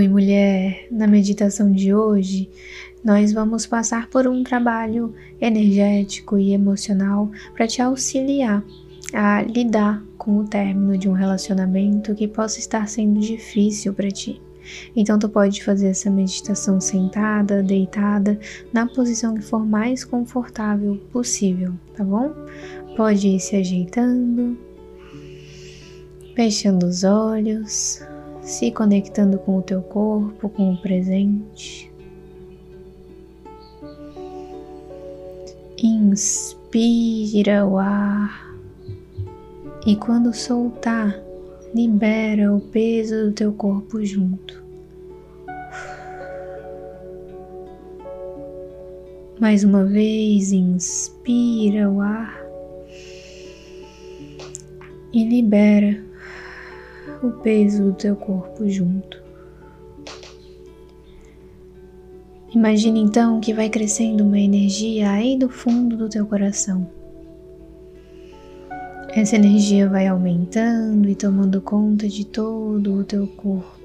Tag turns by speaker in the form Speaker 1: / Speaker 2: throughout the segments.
Speaker 1: Oi, mulher! Na meditação de hoje, nós vamos passar por um trabalho energético e emocional para te auxiliar a lidar com o término de um relacionamento que possa estar sendo difícil para ti. Então, tu pode fazer essa meditação sentada, deitada, na posição que for mais confortável possível, tá bom? Pode ir se ajeitando, fechando os olhos se conectando com o teu corpo, com o presente. Inspira o ar e quando soltar, libera o peso do teu corpo junto. Mais uma vez, inspira o ar e libera o peso do teu corpo junto. Imagine então que vai crescendo uma energia aí do fundo do teu coração. Essa energia vai aumentando e tomando conta de todo o teu corpo.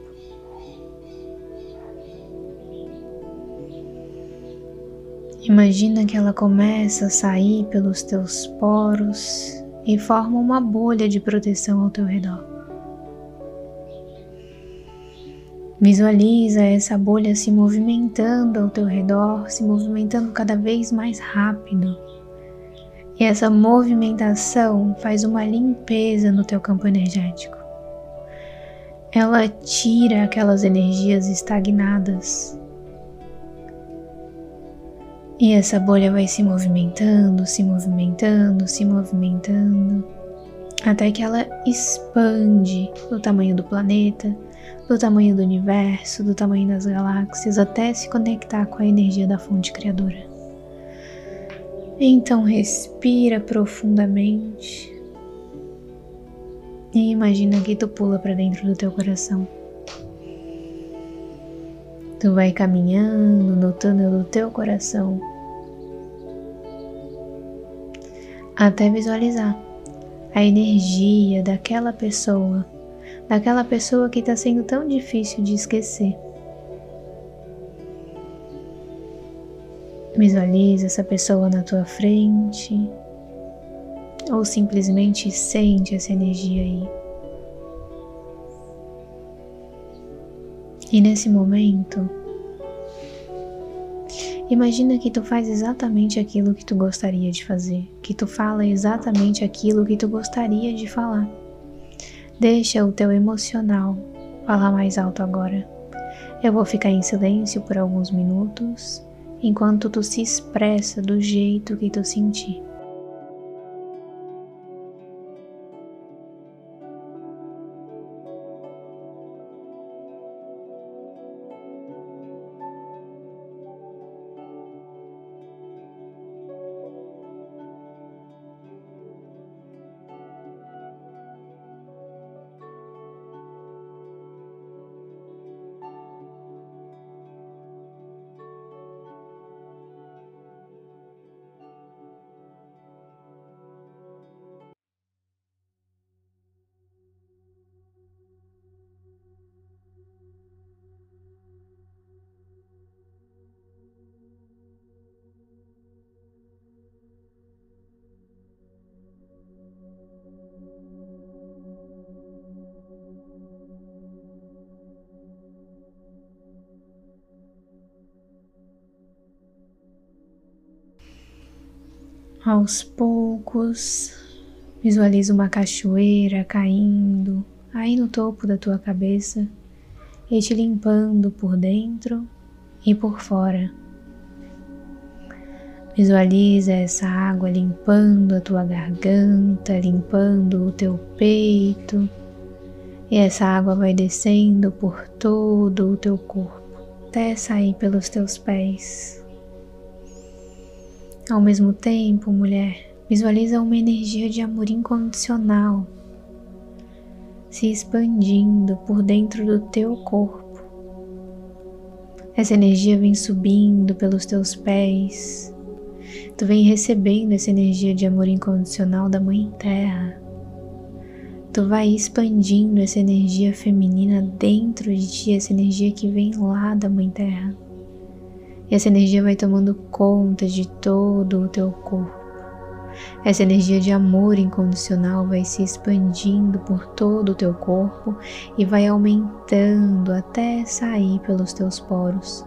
Speaker 1: Imagina que ela começa a sair pelos teus poros e forma uma bolha de proteção ao teu redor. Visualiza essa bolha se movimentando ao teu redor, se movimentando cada vez mais rápido. E essa movimentação faz uma limpeza no teu campo energético. Ela tira aquelas energias estagnadas. E essa bolha vai se movimentando, se movimentando, se movimentando, até que ela expande o tamanho do planeta do tamanho do universo, do tamanho das galáxias, até se conectar com a energia da fonte criadora. Então respira profundamente e imagina que tu pula para dentro do teu coração. Tu vai caminhando no túnel do teu coração até visualizar a energia daquela pessoa daquela pessoa que está sendo tão difícil de esquecer. Visualiza essa pessoa na tua frente ou simplesmente sente essa energia aí. E nesse momento, imagina que tu faz exatamente aquilo que tu gostaria de fazer, que tu fala exatamente aquilo que tu gostaria de falar. Deixa o teu emocional falar mais alto agora. Eu vou ficar em silêncio por alguns minutos enquanto tu se expressa do jeito que tu sentir. Aos poucos, visualiza uma cachoeira caindo aí no topo da tua cabeça e te limpando por dentro e por fora. Visualiza essa água limpando a tua garganta, limpando o teu peito, e essa água vai descendo por todo o teu corpo até sair pelos teus pés. Ao mesmo tempo, mulher, visualiza uma energia de amor incondicional se expandindo por dentro do teu corpo. Essa energia vem subindo pelos teus pés. Tu vem recebendo essa energia de amor incondicional da Mãe Terra. tu vai expandindo essa energia feminina dentro de ti, essa energia que vem lá da Mãe Terra. E essa energia vai tomando conta de todo o teu corpo. Essa energia de amor incondicional vai se expandindo por todo o teu corpo e vai aumentando até sair pelos teus poros.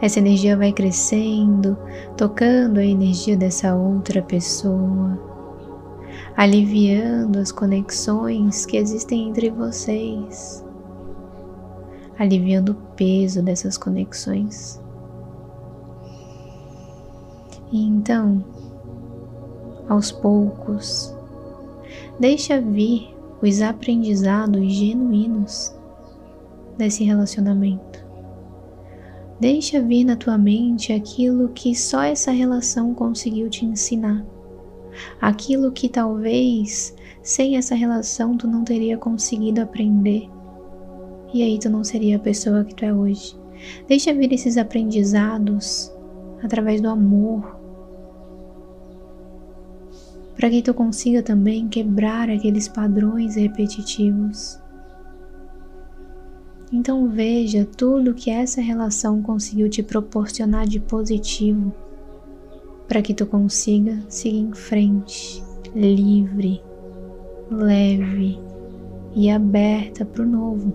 Speaker 1: Essa energia vai crescendo, tocando a energia dessa outra pessoa, aliviando as conexões que existem entre vocês, aliviando o peso dessas conexões. E então, aos poucos, deixa vir os aprendizados genuínos desse relacionamento. Deixa vir na tua mente aquilo que só essa relação conseguiu te ensinar. Aquilo que talvez sem essa relação tu não teria conseguido aprender. E aí tu não seria a pessoa que tu é hoje. Deixa vir esses aprendizados através do amor, para que tu consiga também quebrar aqueles padrões repetitivos. Então veja tudo que essa relação conseguiu te proporcionar de positivo, para que tu consiga seguir em frente, livre, leve e aberta para o novo.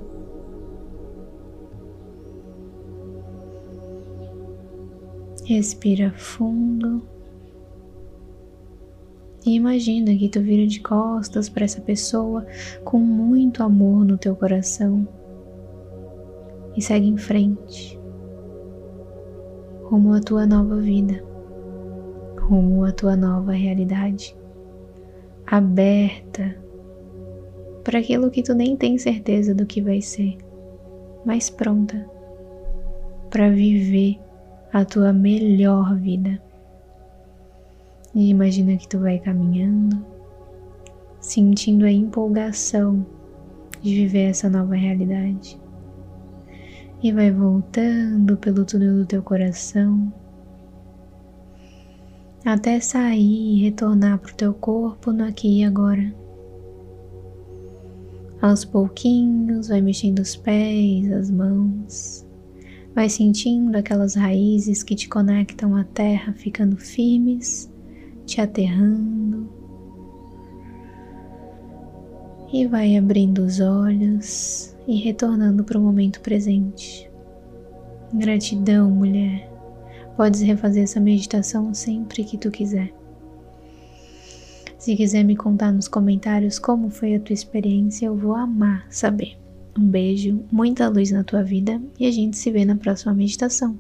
Speaker 1: Respira fundo. E imagina que tu vira de costas para essa pessoa com muito amor no teu coração. E segue em frente, rumo à tua nova vida, rumo à tua nova realidade, aberta para aquilo que tu nem tem certeza do que vai ser, mas pronta para viver a tua melhor vida. E imagina que tu vai caminhando, sentindo a empolgação de viver essa nova realidade. E vai voltando pelo túnel do teu coração até sair e retornar para o teu corpo no aqui e agora. Aos pouquinhos, vai mexendo os pés, as mãos, vai sentindo aquelas raízes que te conectam à terra ficando firmes te aterrando e vai abrindo os olhos e retornando para o momento presente. Gratidão, mulher. Podes refazer essa meditação sempre que tu quiser. Se quiser me contar nos comentários como foi a tua experiência, eu vou amar saber. Um beijo, muita luz na tua vida e a gente se vê na próxima meditação.